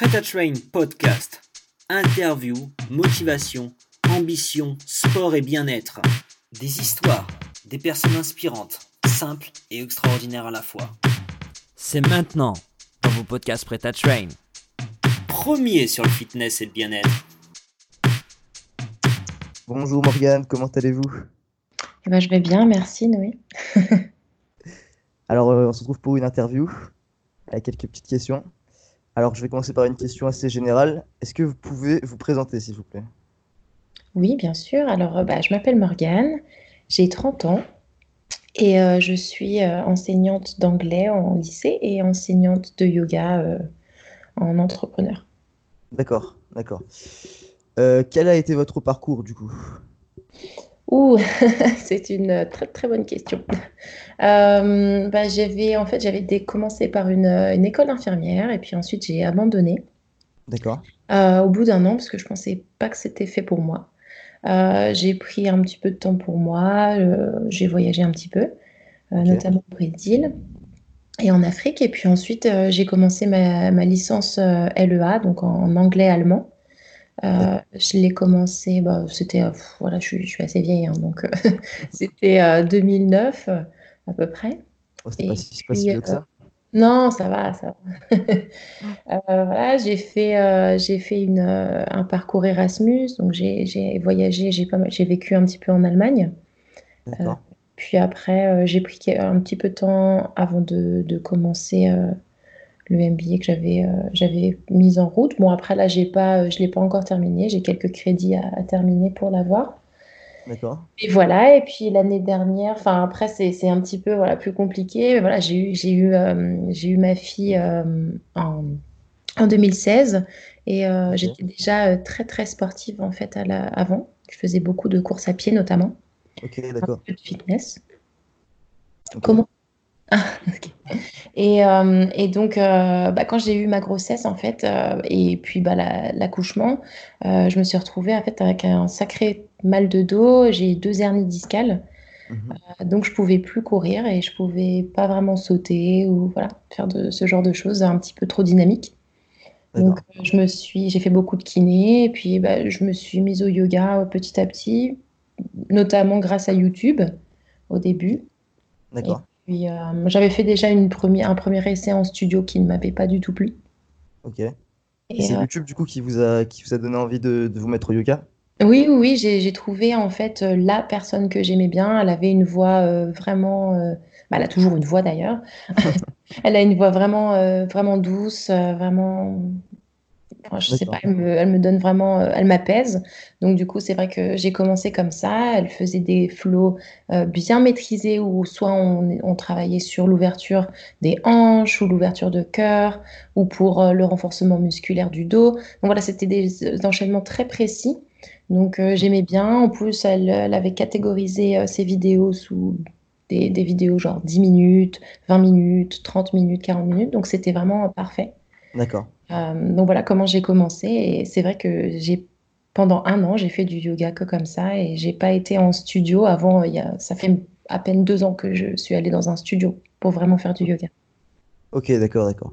Prêt à Train podcast. Interview, motivation, ambition, sport et bien-être. Des histoires, des personnes inspirantes, simples et extraordinaires à la fois. C'est maintenant dans vos podcasts Prêt à Train. Premier sur le fitness et le bien-être. Bonjour Morgane, comment allez-vous? Eh ben, Je vais bien, merci Noé. Alors, euh, on se retrouve pour une interview avec quelques petites questions. Alors, je vais commencer par une question assez générale. Est-ce que vous pouvez vous présenter, s'il vous plaît? Oui, bien sûr. Alors, euh, bah, je m'appelle Morgane, j'ai 30 ans et euh, je suis enseignante d'anglais en lycée et enseignante de yoga en entrepreneur. D'accord, d'accord. quel a été votre parcours, du coup? Ouh, c'est une très très bonne question. Euh, bah, j'avais en fait j'avais commencé par une, une école d'infirmière et puis ensuite j'ai abandonné. D'accord. Euh, au bout d'un an parce que je pensais pas que c'était fait pour moi. Euh, j'ai pris un petit peu de temps pour moi, j'ai voyagé un petit peu, notamment au Brésil et en Afrique. Et puis ensuite j'ai commencé ma, ma licence LEA, donc en anglais-allemand. Euh, je l'ai commencé, bah, c'était, euh, voilà, je, je, suis assez vieille, hein, donc euh, c'était 2009 à peu près. Oh, c'est pas, si, pas si vieux que ça. Non, ça va, ça va. voilà, j'ai fait, j'ai fait une, un parcours Erasmus, donc j'ai voyagé, j'ai j'ai vécu un petit peu en Allemagne. puis après, j'ai pris un petit peu de temps avant de, de commencer le MBA que j'avais euh, j'avais mis en route. Bon, après, là, j'ai pas, euh, je ne l'ai pas encore terminé. J'ai quelques crédits à, terminer pour l'avoir. D'accord. Et voilà, et puis l'année dernière, enfin après c'est un petit peu voilà, plus compliqué, mais voilà, j'ai eu, j'ai eu, euh, j'ai eu ma fille en, en, 2016 et j'étais déjà très très sportive en fait à la, avant. Je faisais beaucoup de courses à pied notamment. Ok, d'accord. Un peu de fitness. Comment et, euh, et, donc, euh, bah, quand j'ai eu ma grossesse, en fait, euh, et puis bah, l'accouchement, je me suis retrouvée en fait, avec un sacré mal de dos. J'ai deux hernies discales. Mmh donc, je pouvais plus courir et je pouvais pas vraiment sauter ou voilà, faire de, ce genre de choses un petit peu trop dynamique. Donc, je me suis, j'ai fait beaucoup de kiné et puis bah, je me suis mise au yoga petit à petit, notamment grâce à YouTube au début. D'accord. Euh, j'avais fait déjà une première, un premier essai en studio qui ne m'avait pas du tout plu. Ok. Et c'est euh, YouTube du coup qui vous a, qui vous a donné envie de, vous mettre au yoga? Oui, oui, j'ai trouvé en fait euh, la personne que j'aimais bien. Elle avait une voix vraiment. Bah, elle a toujours une voix d'ailleurs. elle a une voix vraiment, vraiment douce, vraiment je sais pas, elle me, donne vraiment, euh, elle m'apaise. Donc du coup, c'est vrai que j'ai commencé comme ça. Elle faisait des flots euh, bien maîtrisés où soit on, travaillait sur l'ouverture des hanches ou l'ouverture de cœur ou pour euh, le renforcement musculaire du dos. Donc voilà, c'était des, enchaînements très précis. Donc j'aimais bien. En plus, elle, avait catégorisé ses vidéos sous des, des, vidéos genre 10 minutes, 20 minutes, 30 minutes, 40 minutes. Donc c'était vraiment parfait. D'accord. Euh, donc voilà comment j'ai commencé. Et c'est vrai que j'ai pendant un an, j'ai fait du yoga que comme ça et j'ai pas été en studio avant. Il y a, ça fait à peine deux ans que je suis allée dans un studio pour vraiment faire du yoga. Ok, d'accord, d'accord.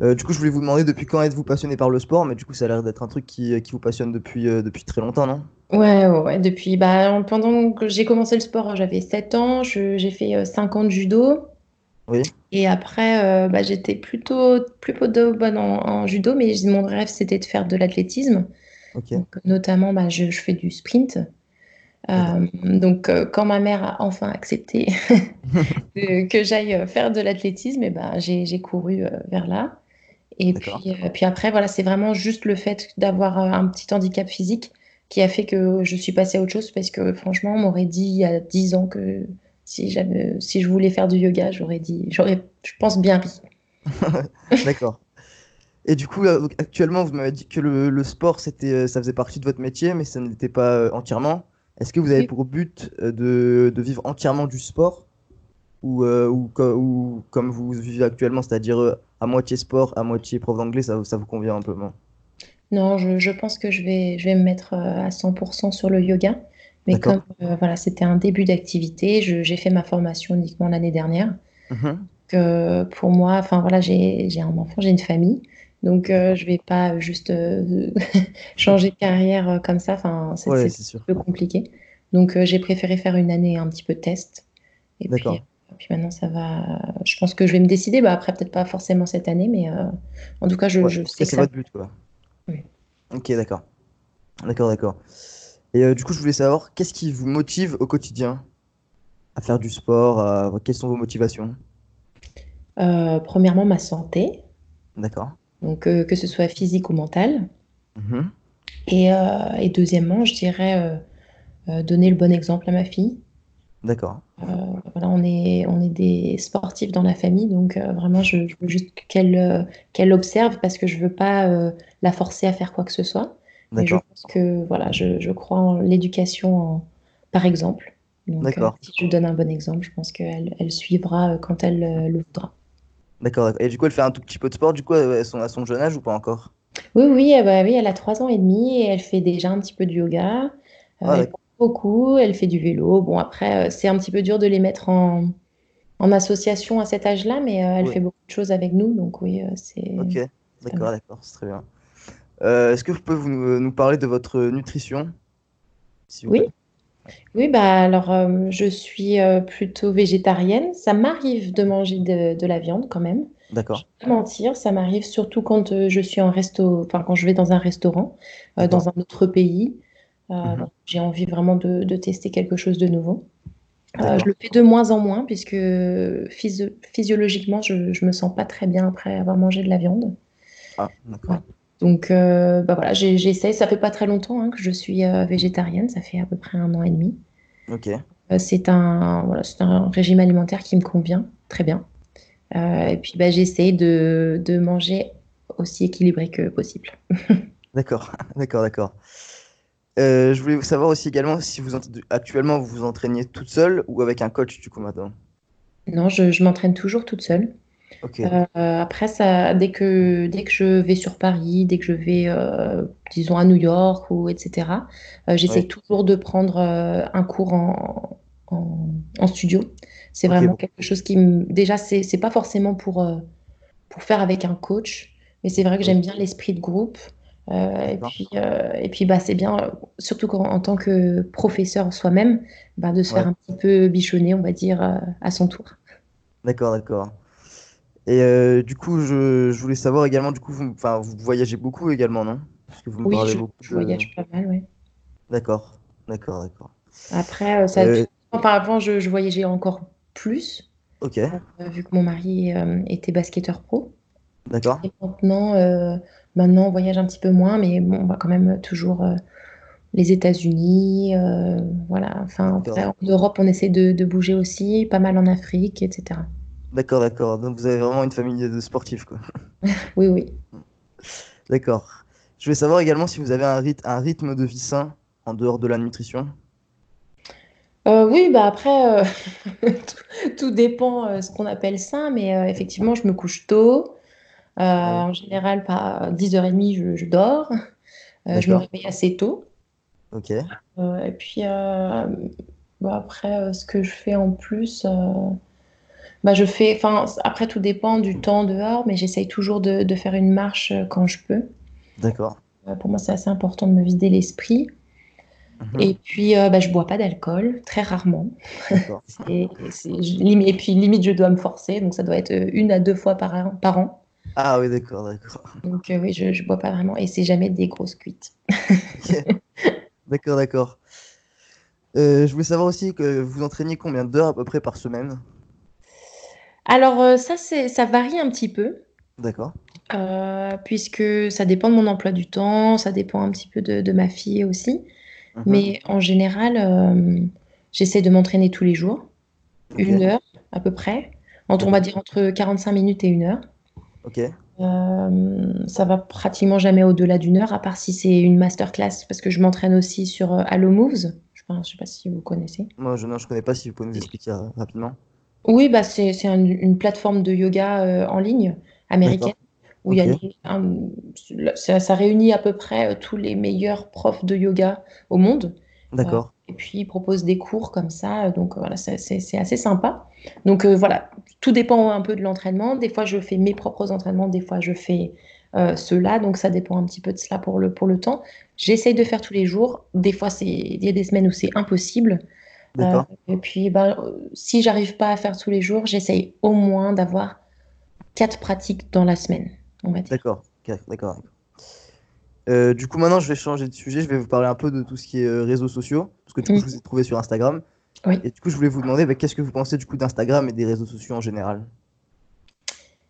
Euh, du coup, je voulais vous demander depuis quand êtes-vous passionné par le sport, mais du coup, ça a l'air d'être un truc qui, qui vous passionne depuis, euh, depuis très longtemps, non? Ouais, ouais, depuis. Bah, pendant que j'ai commencé le sport, j'avais 7 ans, j'ai fait 5 ans de judo. Et après, euh, bah, j'étais plutôt, plutôt bonne en, judo, mais mon rêve, c'était de faire de l'athlétisme. notamment, bah, je, fais du sprint. Euh, donc, euh, quand ma mère a enfin accepté que j'aille faire de l'athlétisme, et bah, j'ai couru vers là. Et puis, puis après, voilà, c'est vraiment juste le fait d'avoir un petit handicap physique qui a fait que je suis passée à autre chose parce que franchement, on m'aurait dit il y a 10 ans que si, si je voulais faire du yoga, j'aurais dit, j'aurais, je pense, bien ri. D'accord. Et du coup, euh, actuellement, vous m'avez dit que le, sport, c'était, euh, ça faisait partie de votre métier, mais ça ne l'était pas euh, entièrement. Est-ce que vous avez pour but de, de, vivre entièrement du sport? Ou, ou, ou, comme vous vivez actuellement, c'est-à-dire à moitié sport, à moitié prof d'anglais, ça, ça vous convient amplement? Non, je, je, pense que je vais, je vais me mettre à 100% sur le yoga. Mais comme euh, voilà, c'était un début d'activité, j'ai fait ma formation uniquement l'année dernière. Mmh pour moi, enfin voilà, j'ai un enfant, j'ai une famille. Donc, euh, je vais pas juste euh, changer de carrière comme ça. Enfin, c'est Ouais, un peu compliqué. Donc, j'ai préféré faire une année un petit peu de test. Et puis, maintenant, ça va. Je pense que je vais me décider. Bah, après, peut-être pas forcément cette année, mais en tout cas, je, Ouais, sais que c'est votre but, quoi. Oui. Ok, d'accord. D'accord, d'accord. Et euh, du coup, je voulais savoir, qu'est-ce qui vous motive au quotidien à faire du sport, quelles sont vos motivations? Euh, premièrement, ma santé. D'accord. Donc, euh, que ce soit physique ou mentale. Et, euh, et deuxièmement, je dirais donner le bon exemple à ma fille. D'accord. Voilà, on est, on est des sportifs dans la famille, donc vraiment, je, je veux juste qu'elle qu'elle observe parce que je veux pas la forcer à faire quoi que ce soit. Mais je pense que voilà, je, je crois en l'éducation en- par exemple. Donc, euh, si je donne un bon exemple, je pense qu'elle elle suivra euh, quand elle euh, le voudra. D'accord. Et du coup, elle fait un tout petit peu de sport, du coup, à son, à son jeune âge ou pas encore? Oui, oui, ben oui, elle a trois ans et demi et elle fait déjà un petit peu de yoga. Ah, elle court beaucoup, elle fait du vélo. Bon, après, c'est un petit peu dur de les mettre en, en association à cet âge-là, mais elle Oui. fait beaucoup de choses avec nous, donc oui, c'est Ok. D'accord, d'accord. C'est très bien. Euh, est-ce que vous pouvez vous, nous parler de votre nutrition, Oui, oui, bah alors euh, je suis euh, plutôt végétarienne. Ça m'arrive de manger de, de la viande quand même. Je D'accord. vais pas mentir, ça m'arrive surtout quand euh, je suis en resto, enfin quand je vais dans un restaurant, euh, D'accord. dans un autre pays. Euh, Mhm. j'ai envie vraiment de, de tester quelque chose de nouveau. Euh, je D'accord. le fais de moins en moins puisque physio- physiologiquement, je, je me sens pas très bien après avoir mangé de la viande. Ah, Ouais. Donc, euh, bah voilà, j'essaye. Ça fait pas très longtemps hein, que je suis euh, végétarienne. Ça fait à peu près un an et demi. Ok. Euh, c'est un, voilà, c'est un régime alimentaire qui me convient très bien. Euh, et puis, bah, j'essaye de, de manger aussi équilibré que possible. D'accord. D'accord, d'accord. Je voulais savoir aussi également si vous ent- actuellement vous vous entraîniez toute seule ou avec un coach du coup maintenant? Non, je, je m'entraîne toujours toute seule. Euh, après, ça, dès que, dès que je vais sur Paris, dès que je vais, euh, disons, à New York ou etc., euh, j'essaie Ouais. toujours de prendre euh, un cours en, en, en studio. C'est vraiment bon. quelque chose qui me... Déjà, c'est, pas forcément pour, pour faire avec un coach, mais c'est vrai que j'aime bien l'esprit de groupe. Et puis, et puis bah, c'est bien, surtout quand, en tant que professeur soi-même, bah, de se faire un petit peu bichonner, on va dire, à son tour. D'accord, d'accord. Et euh, du coup, je, je voulais savoir également, du coup, vous, vous voyagez beaucoup également, non? Parce que vous me Oui, parlez je, beaucoup je voyage pas mal, ouais. D'accord, d'accord, d'accord. Après, euh, ça, Euh, enfin, avant, je, je voyageais encore plus, ok, euh, vu que mon mari était basketteur pro. d'accord. Et maintenant, maintenant, on voyage un petit peu moins, mais bon, on va quand même toujours les États-Unis, voilà. Enfin, en. Europe, on essaie de, de bouger aussi, pas mal en Afrique, etc. D'accord, d'accord. Donc vous avez vraiment une famille de sportifs, quoi. Oui, oui. D'accord. Je voulais savoir également si vous avez un rythme, un rythme de vie sain en dehors de la nutrition. Euh, oui, bah après, euh, tout, tout dépend euh, ce qu'on appelle ça, mais effectivement, je me couche tôt. Oui, en général, pas 10h30, je, je dors. Je me réveille assez tôt. Ok, et puis bah, après, ce que je fais en plus, bah, je fais, enfin, après tout dépend du temps dehors, mais j'essaye toujours de, de faire une marche euh, quand je peux. d'accord. Euh, pour moi, c'est assez important de me vider l'esprit. Mhm, Et puis, euh, bah, je bois pas d'alcool, très rarement. Lim- et puis, limite, je dois me forcer, donc ça doit être euh, une à deux fois par an. Par an. Ah oui, d'accord, d'accord. Donc euh, oui, je, je bois pas vraiment, et c'est jamais des grosses cuites. D'accord, d'accord. Je voulais savoir aussi que vous entraîniez combien d'heures à peu près par semaine? Alors euh, ça, c'est, ça varie un petit peu. D'accord. Euh, puisque ça dépend de mon emploi du temps, ça dépend un petit peu de, de ma fille aussi. Mhm, Mais en général, euh, j'essaie de m'entraîner tous les jours, une heure à peu près, entre, on va dire entre 45 minutes et une heure. Ok, Euh, ça va pratiquement jamais au-delà d'une heure, à part si c'est une masterclass, parce que je m'entraîne aussi sur Allo Moves. Je ne sais pas si vous connaissez. moi je ne connais pas si vous pouvez nous expliquer rapidement. Oui, bah c'est c'est un- une plateforme de yoga euh, en ligne américaine où il y a un- ça, ça réunit à peu près euh, tous les meilleurs profs de yoga au monde. Euh, d'accord. et puis ils proposent des cours comme ça, euh, donc euh, voilà, c'est c'est- c'est assez sympa. Donc euh, voilà, tout dépend un peu de l'entraînement. Des fois, je fais mes propres entraînements, des fois, je fais euh, ceux-là, donc ça dépend un petit peu de cela pour le, pour le temps. J'essaye de faire tous les jours. Des fois, il y a des semaines où c'est impossible. Euh, et puis, ben, si j'arrive pas à faire tous les jours, j'essaye au moins d'avoir quatre pratiques dans la semaine, on va dire. D'accord, d'accord. Euh, du coup, maintenant, je vais changer de sujet. Je vais vous parler un peu de tout ce qui est réseaux sociaux, parce que du coup, je vous ai trouvé sur Instagram. Oui. Et du coup, je voulais vous demander, bah, qu'est-ce que vous pensez du coup d'Instagram et des réseaux sociaux en général?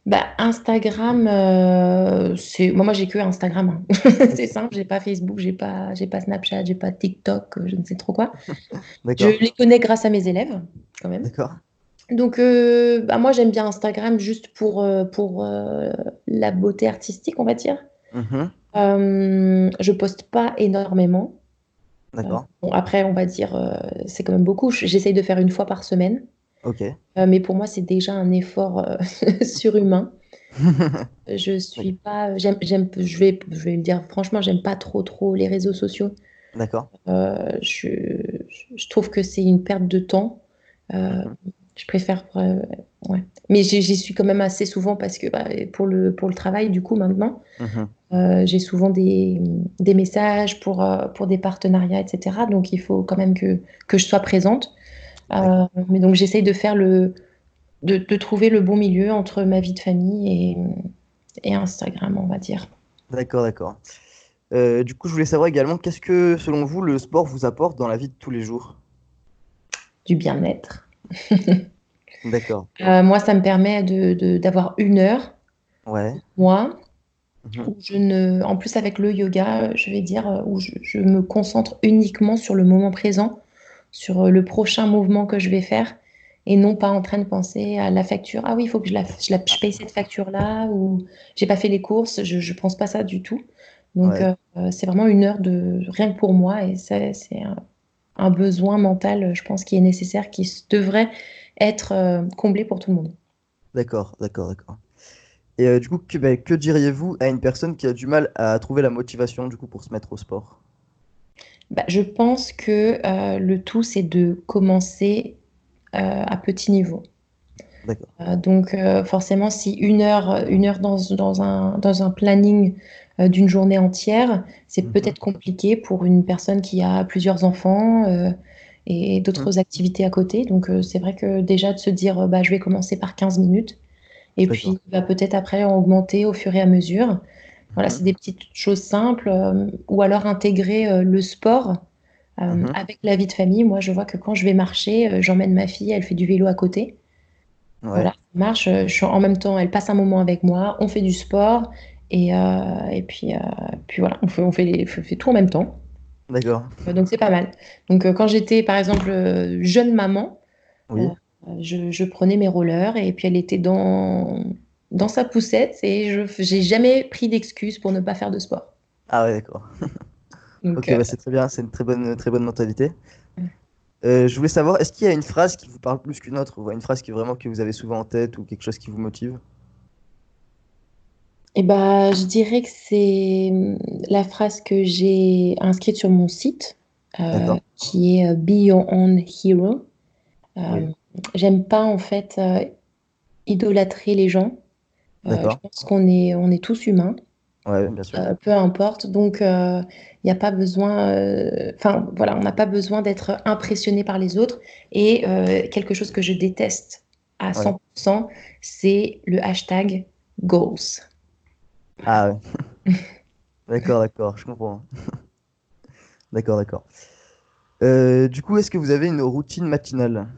Bah, Instagram, euh, c'est moi, moi j'ai que Instagram. Hein. c'est simple, j'ai pas Facebook, j'ai pas, j'ai pas Snapchat, j'ai pas TikTok, je ne sais trop quoi. je les connais grâce à mes élèves, quand même. D'accord. Donc, bah, moi, j'aime bien Instagram juste pour, pour la beauté artistique, on va dire. Mmh euh, je poste pas énormément. D'accord. Euh, bon, après, on va dire, euh, c'est quand même beaucoup. J'essaye de faire une fois par semaine. Ok. mais pour moi, c'est déjà un effort surhumain. je suis pas. J'aime, j'aime, je vais, je vais me dire franchement, j'aime pas trop, trop les réseaux sociaux. D'accord. je, je, trouve que c'est une perte de temps. Mhm. Je préfère. ouais. Mais j'y suis quand même assez souvent parce que bah, pour, le, pour le travail, du coup, maintenant, mhm. euh, j'ai souvent des, des, messages pour, euh, pour des partenariats, etc. Donc, il faut quand même que, que je sois présente. Euh, mais donc, j'essaye de faire le. De, de, trouver le bon milieu entre ma vie de famille et, et Instagram, on va dire. D'accord, d'accord. du coup, je voulais savoir également, qu'est-ce que, selon vous, le sport vous apporte dans la vie de tous les jours? Du bien-être. D'accord. Euh, moi, ça me permet d'avoir de, une heure. Ouais. Moi, mhm. où je ne, en plus avec le yoga, je vais dire, euh, où je, me concentre uniquement sur le moment présent, sur euh, le prochain mouvement que je vais faire, et non pas en train de penser à la facture. Ah oui, il faut que je, la, je, la, paye cette facture-là, ou j'ai pas fait les courses. Je ne pense pas ça du tout. Donc, c'est vraiment une heure de rien que pour moi, et c'est un, un besoin mental, je pense, qui est nécessaire, qui devrait être euh, comblé pour tout le monde. D'accord, d'accord, d'accord. Et euh, du coup, que, bah, que diriez-vous à une personne qui a du mal à trouver la motivation du coup pour se mettre au sport? Bah, Je pense que euh, le tout, c'est de commencer à petit niveau. donc forcément, si une heure, une heure dans, dans, un, dans un planning d'une journée entière, c'est mhm. peut-être compliqué pour une personne qui a plusieurs enfants et d'autres mmh. activités à côté. Donc euh, c'est vrai que déjà de se dire, bah, je vais commencer par 15 minutes et puis bah, peut-être après augmenter au fur et à mesure. Voilà, mmh. c'est des petites choses simples. Euh, ou alors intégrer euh, le sport mmh. avec la vie de famille. Moi, je vois que quand je vais marcher, j'emmène ma fille, elle fait du vélo à côté. Voilà, marche. Je suis en même temps, elle passe un moment avec moi, on fait du sport. Et, et puis, puis voilà, on fait, on fait, on fait tout en même temps. D'accord. Euh, donc c'est pas mal. Donc euh, quand j'étais par exemple euh, jeune maman, je, prenais mes rollers et puis elle était dans, dans sa poussette et je j'ai jamais pris d'excuses pour ne pas faire de sport. Ah ouais, d'accord. ok, bah, c'est très bien, c'est une très bonne, très bonne mentalité. je voulais savoir, est-ce qu'il y a une phrase qui vous parle plus qu'une autre, ou une phrase qui vraiment que vous avez souvent en tête, ou quelque chose qui vous motive? Eh ben, je dirais que c'est hum, la phrase que j'ai inscrite sur mon site, euh, qui est euh, Be Your Own Hero. Euh, j'aime pas en fait idolâtrer les gens. Je pense qu'on est, on est tous humains. peu importe. Donc, il n'y a pas besoin. Enfin, voilà, on n'a pas besoin d'être impressionné par les autres. Et quelque chose que je déteste à 100%, c'est le hashtag goals. Ah ouais. d'accord, d'accord, je comprends. d'accord, d'accord. Euh, du coup, est-ce que vous avez une routine matinale?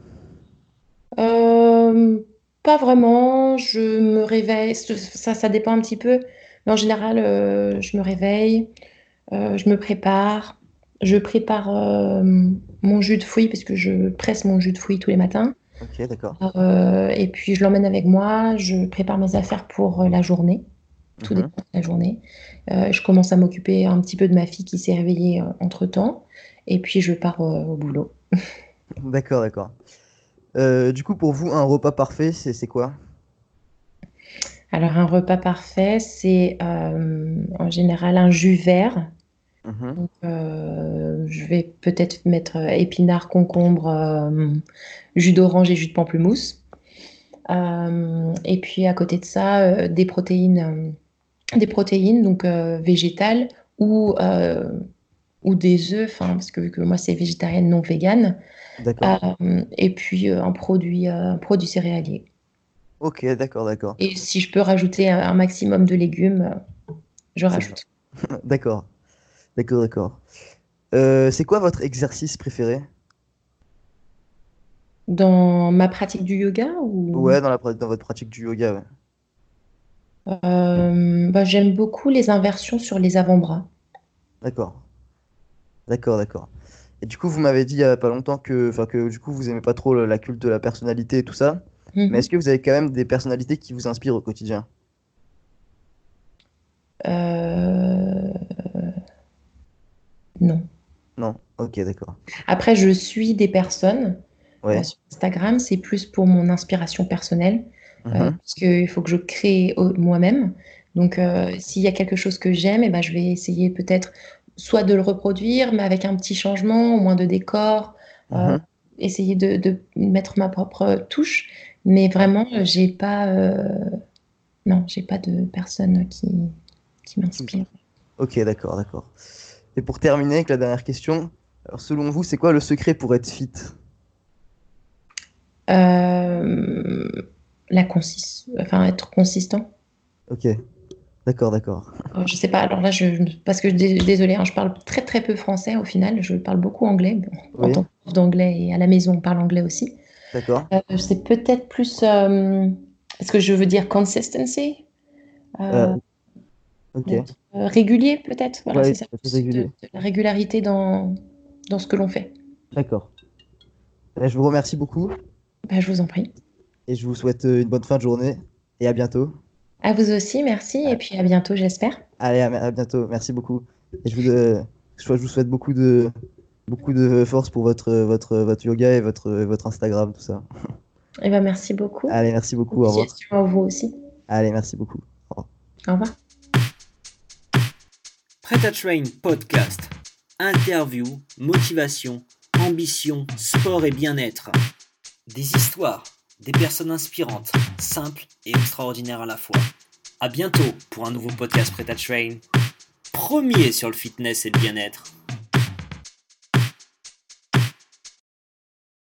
Euh, Pas vraiment. Je me réveille. Ça, ça dépend un petit peu. Mais en général, euh, je me réveille, je me prépare. Je prépare mon jus de fruits parce que je presse mon jus de fruits tous les matins. Ok, d'accord. et puis je l'emmène avec moi. Je prépare mes affaires pour la journée tout mhm. dépend de la journée. Euh, je commence à m'occuper un petit peu de ma fille qui s'est réveillée euh, entre temps, et puis je pars euh, au boulot. d'accord, d'accord. Du coup, pour vous, un repas parfait, c'est quoi? Alors, un repas parfait, c'est en général un jus vert. Mhm. je vais peut-être mettre épinards, concombre, jus d'orange et jus de pamplemousse. et puis à côté de ça, des protéines des protéines, donc végétales ou, ou des œufs, parce que, que moi c'est végétarienne non végane. et puis un produit, un produit céréalier. Ok, d'accord, d'accord. Et si je peux rajouter un, maximum de légumes, je rajoute. d'accord, d'accord, d'accord. c'est quoi votre exercice préféré? Dans ma pratique du yoga ou... Ouais, dans, la, dans votre pratique du yoga, ouais. Euh, bah, j'aime beaucoup les inversions sur les avant-bras. D'accord. D'accord, d'accord. Et du coup, vous m'avez dit il n'y a pas longtemps que, que du coup, vous aimez pas trop la culte de la personnalité et tout ça. Mais mhm. est-ce que vous avez quand même des personnalités qui vous inspirent au quotidien? Euh... Non. Non, ok, d'accord. Après, je suis des personnes euh, sur Instagram, c'est plus pour mon inspiration personnelle, euh, mhm. parce qu'il faut que je crée moi-même. Donc, euh, s'il y a quelque chose que j'aime, eh ben, je vais essayer peut-être soit de le reproduire, mais avec un petit changement, au moins de décor, mhm. essayer de, mettre ma propre touche. Mais vraiment, j'ai pas, non, j'ai pas de personne qui, qui m'inspire. Ok, d'accord, d'accord. Et pour terminer avec la dernière question, alors selon vous, c'est quoi le secret pour être fit? Euh, la consist... enfin, être consistant. Ok, d'accord, d'accord. Euh, je sais pas, alors là, je, parce que désolé, hein, je parle très très peu français au final, je parle beaucoup anglais. En tant que d'anglais et à la maison, on parle anglais aussi. D'accord. Euh, c'est peut-être plus. Est-ce que je veux dire consistency Ok. régulier, peut-être. Voilà, c'est ça. la régularité dans, dans ce que l'on fait. D'accord. Je vous remercie beaucoup. Bah, je vous en prie. Et je vous souhaite euh, une bonne fin de journée et à bientôt. À vous aussi, merci. Et puis à bientôt, j'espère. Allez, à, bientôt. Merci beaucoup. Et je vous, euh, je vous souhaite beaucoup de, beaucoup de force pour votre, votre, votre yoga et votre, votre Instagram, tout ça. Et eh ben, merci beaucoup. Allez, merci beaucoup. Au revoir. À vous aussi. Allez, merci beaucoup. Au revoir. Prêt à Train Podcast. Interview, motivation, ambition, sport et bien-être. Des histoires, des personnes inspirantes, simples et extraordinaires à la fois. À bientôt pour un nouveau podcast Prêt à Train. Premier sur le fitness et le bien-être.